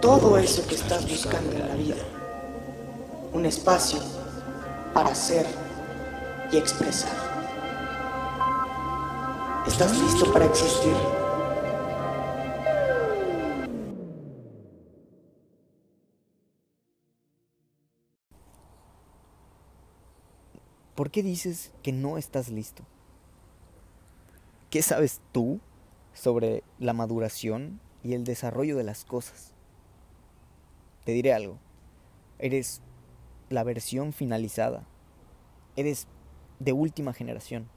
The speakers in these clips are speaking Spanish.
todo eso que estás buscando en la vida. Un espacio para ser y expresar. ¿Estás listo para existir? ¿Por qué dices que no estás listo? ¿Qué sabes tú sobre la maduración y el desarrollo de las cosas? Te diré algo. Eres la versión finalizada. Eres de última generación.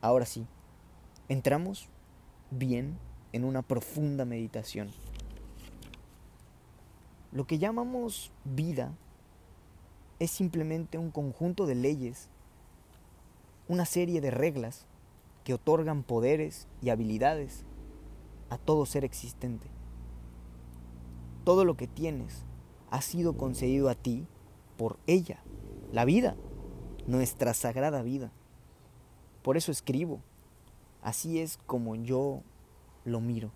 Ahora sí, entramos bien en una profunda meditación. Lo que llamamos vida es simplemente un conjunto de leyes, una serie de reglas que otorgan poderes y habilidades a todo ser existente. Todo lo que tienes ha sido concedido a ti por ella, la vida, nuestra sagrada vida. Por eso escribo. Así es como yo lo miro.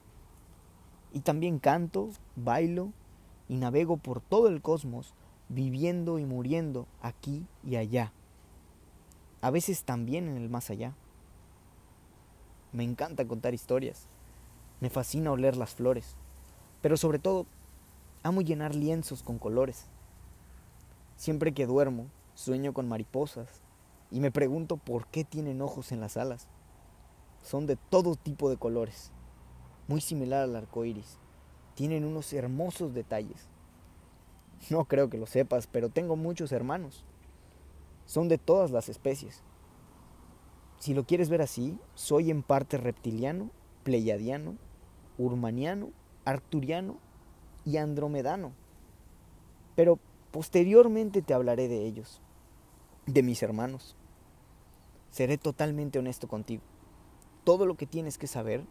Y también canto, bailo y navego por todo el cosmos, viviendo y muriendo aquí y allá. A veces también en el más allá. Me encanta contar historias. Me fascina oler las flores. Pero sobre todo, amo llenar lienzos con colores. Siempre que duermo, sueño con mariposas y me pregunto por qué tienen ojos en las alas. Son de todo tipo de colores, muy similar al arco iris. Tienen unos hermosos detalles. No creo que lo sepas, pero tengo muchos hermanos. Son de todas las especies. Si lo quieres ver así, soy en parte reptiliano, pleiadiano, urmaniano, arturiano y andromedano. Pero posteriormente te hablaré de ellos, de mis hermanos. Seré totalmente honesto contigo. Todo lo que tienes que saber,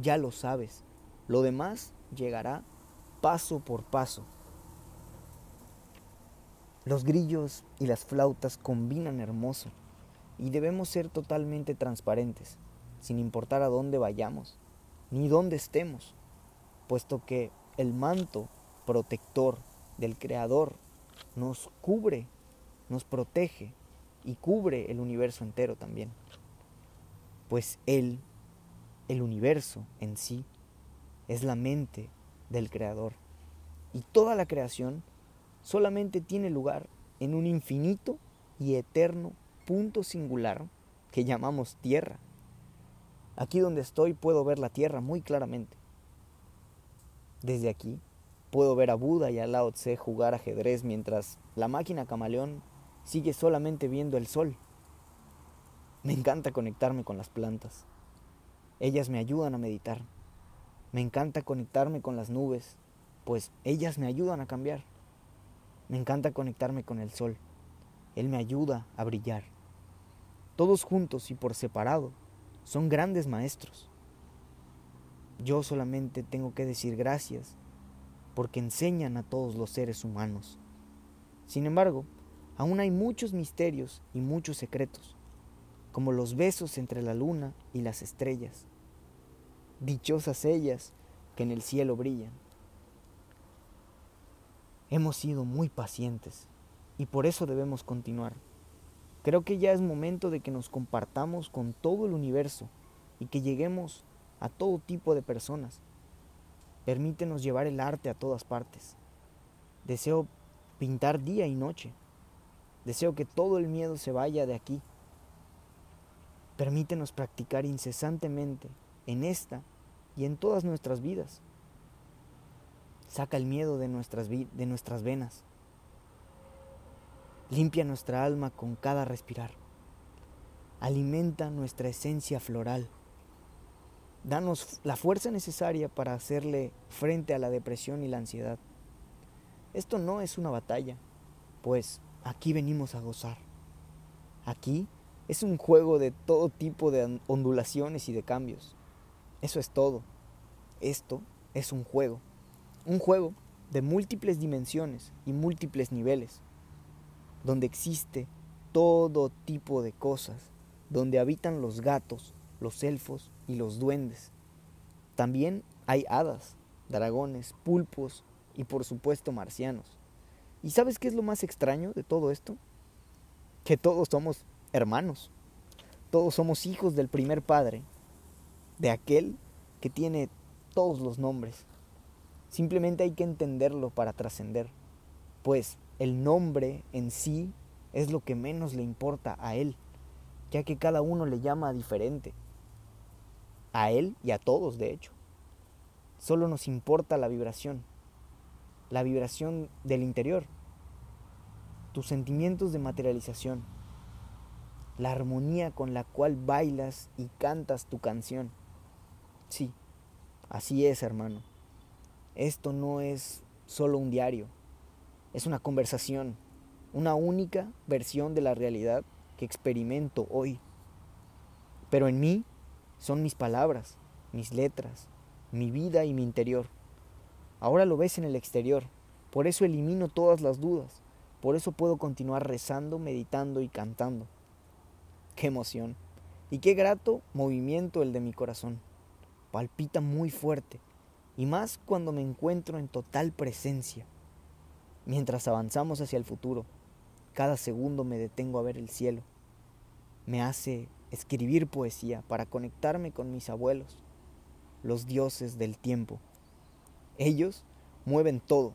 ya lo sabes. Lo demás llegará paso por paso. Los grillos y las flautas combinan hermoso y debemos ser totalmente transparentes, sin importar a dónde vayamos, ni dónde estemos, puesto que el manto protector del Creador nos cubre, nos protege y cubre el universo entero también. Pues Él, el universo en sí, es la mente del Creador. Y toda la creación solamente tiene lugar en un infinito y eterno punto singular que llamamos tierra. Aquí donde estoy puedo ver la tierra muy claramente. Desde aquí puedo ver a Buda y a Lao Tse jugar ajedrez mientras la máquina camaleón sigue solamente viendo el sol. Me encanta conectarme con las plantas. Ellas me ayudan a meditar. Me encanta conectarme con las nubes, pues ellas me ayudan a cambiar. Me encanta conectarme con el sol. Él me ayuda a brillar. Todos juntos y por separado son grandes maestros. Yo solamente tengo que decir gracias porque enseñan a todos los seres humanos. Sin embargo, aún hay muchos misterios y muchos secretos, como los besos entre la luna y las estrellas. Dichosas ellas que en el cielo brillan. Hemos sido muy pacientes y por eso debemos continuar. Creo que ya es momento de que nos compartamos con todo el universo y que lleguemos a todo tipo de personas. Permítenos llevar el arte a todas partes. Deseo pintar día y noche. Deseo que todo el miedo se vaya de aquí. Permítenos practicar incesantemente en esta y en todas nuestras vidas. Saca el miedo de nuestras, de nuestras venas. Limpia nuestra alma con cada respirar. Alimenta nuestra esencia floral. Danos la fuerza necesaria para hacerle frente a la depresión y la ansiedad. Esto no es una batalla, pues aquí venimos a gozar. Aquí es un juego de todo tipo de ondulaciones y de cambios. Eso es todo. Esto es un juego. Un juego de múltiples dimensiones y múltiples niveles, donde existe todo tipo de cosas, donde habitan los gatos, los elfos y los duendes. También hay hadas, dragones, pulpos y por supuesto marcianos. ¿Y sabes qué es lo más extraño de todo esto? Que todos somos hermanos. Todos somos hijos del primer padre, de aquel que tiene todos los nombres. Simplemente hay que entenderlo para trascender, pues el nombre en sí es lo que menos le importa a él, ya que cada uno le llama diferente. A él y a todos, de hecho. Solo nos importa la vibración, la vibración del interior, tus sentimientos de materialización, la armonía con la cual bailas y cantas tu canción. Sí, así es, hermano. Esto no es solo un diario, es una conversación, una única versión de la realidad que experimento hoy. Pero en mí son mis palabras, mis letras, mi vida y mi interior. Ahora lo ves en el exterior, por eso elimino todas las dudas, por eso puedo continuar rezando, meditando y cantando. Qué emoción. Y qué grato movimiento el de mi corazón. Palpita muy fuerte, y más cuando me encuentro en total presencia. Mientras avanzamos hacia el futuro, cada segundo me detengo a ver el cielo. Me hace escribir poesía para conectarme con mis abuelos, los dioses del tiempo. Ellos mueven todo,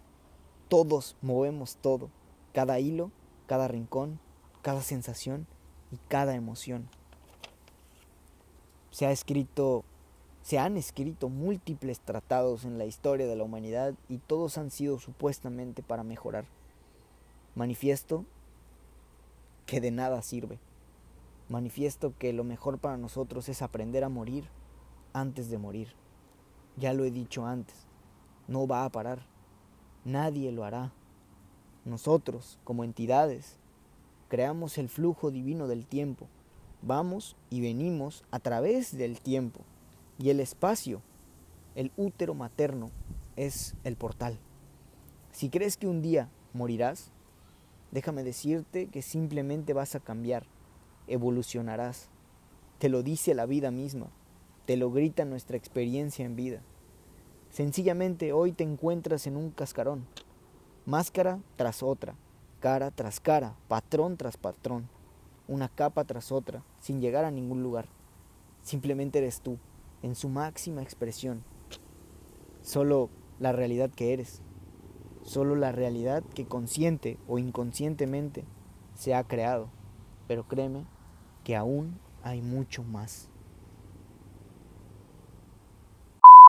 todos movemos todo, cada hilo, cada rincón, cada sensación y cada emoción. Se ha escrito se han escrito múltiples tratados en la historia de la humanidad y todos han sido supuestamente para mejorar. Manifiesto que de nada sirve. Manifiesto que lo mejor para nosotros es aprender a morir antes de morir. Ya lo he dicho antes, no va a parar. Nadie lo hará. Nosotros, como entidades, creamos el flujo divino del tiempo. Vamos y venimos a través del tiempo. Y el espacio, el útero materno, es el portal. Si crees que un día morirás, déjame decirte que simplemente vas a cambiar, evolucionarás. Te lo dice la vida misma, te lo grita nuestra experiencia en vida. Sencillamente hoy te encuentras en un cascarón, máscara tras otra, cara tras cara, patrón tras patrón, una capa tras otra, sin llegar a ningún lugar. Simplemente eres tú, en su máxima expresión. Solo la realidad que eres, solo la realidad que consciente o inconscientemente se ha creado. Pero créeme que aún hay mucho más.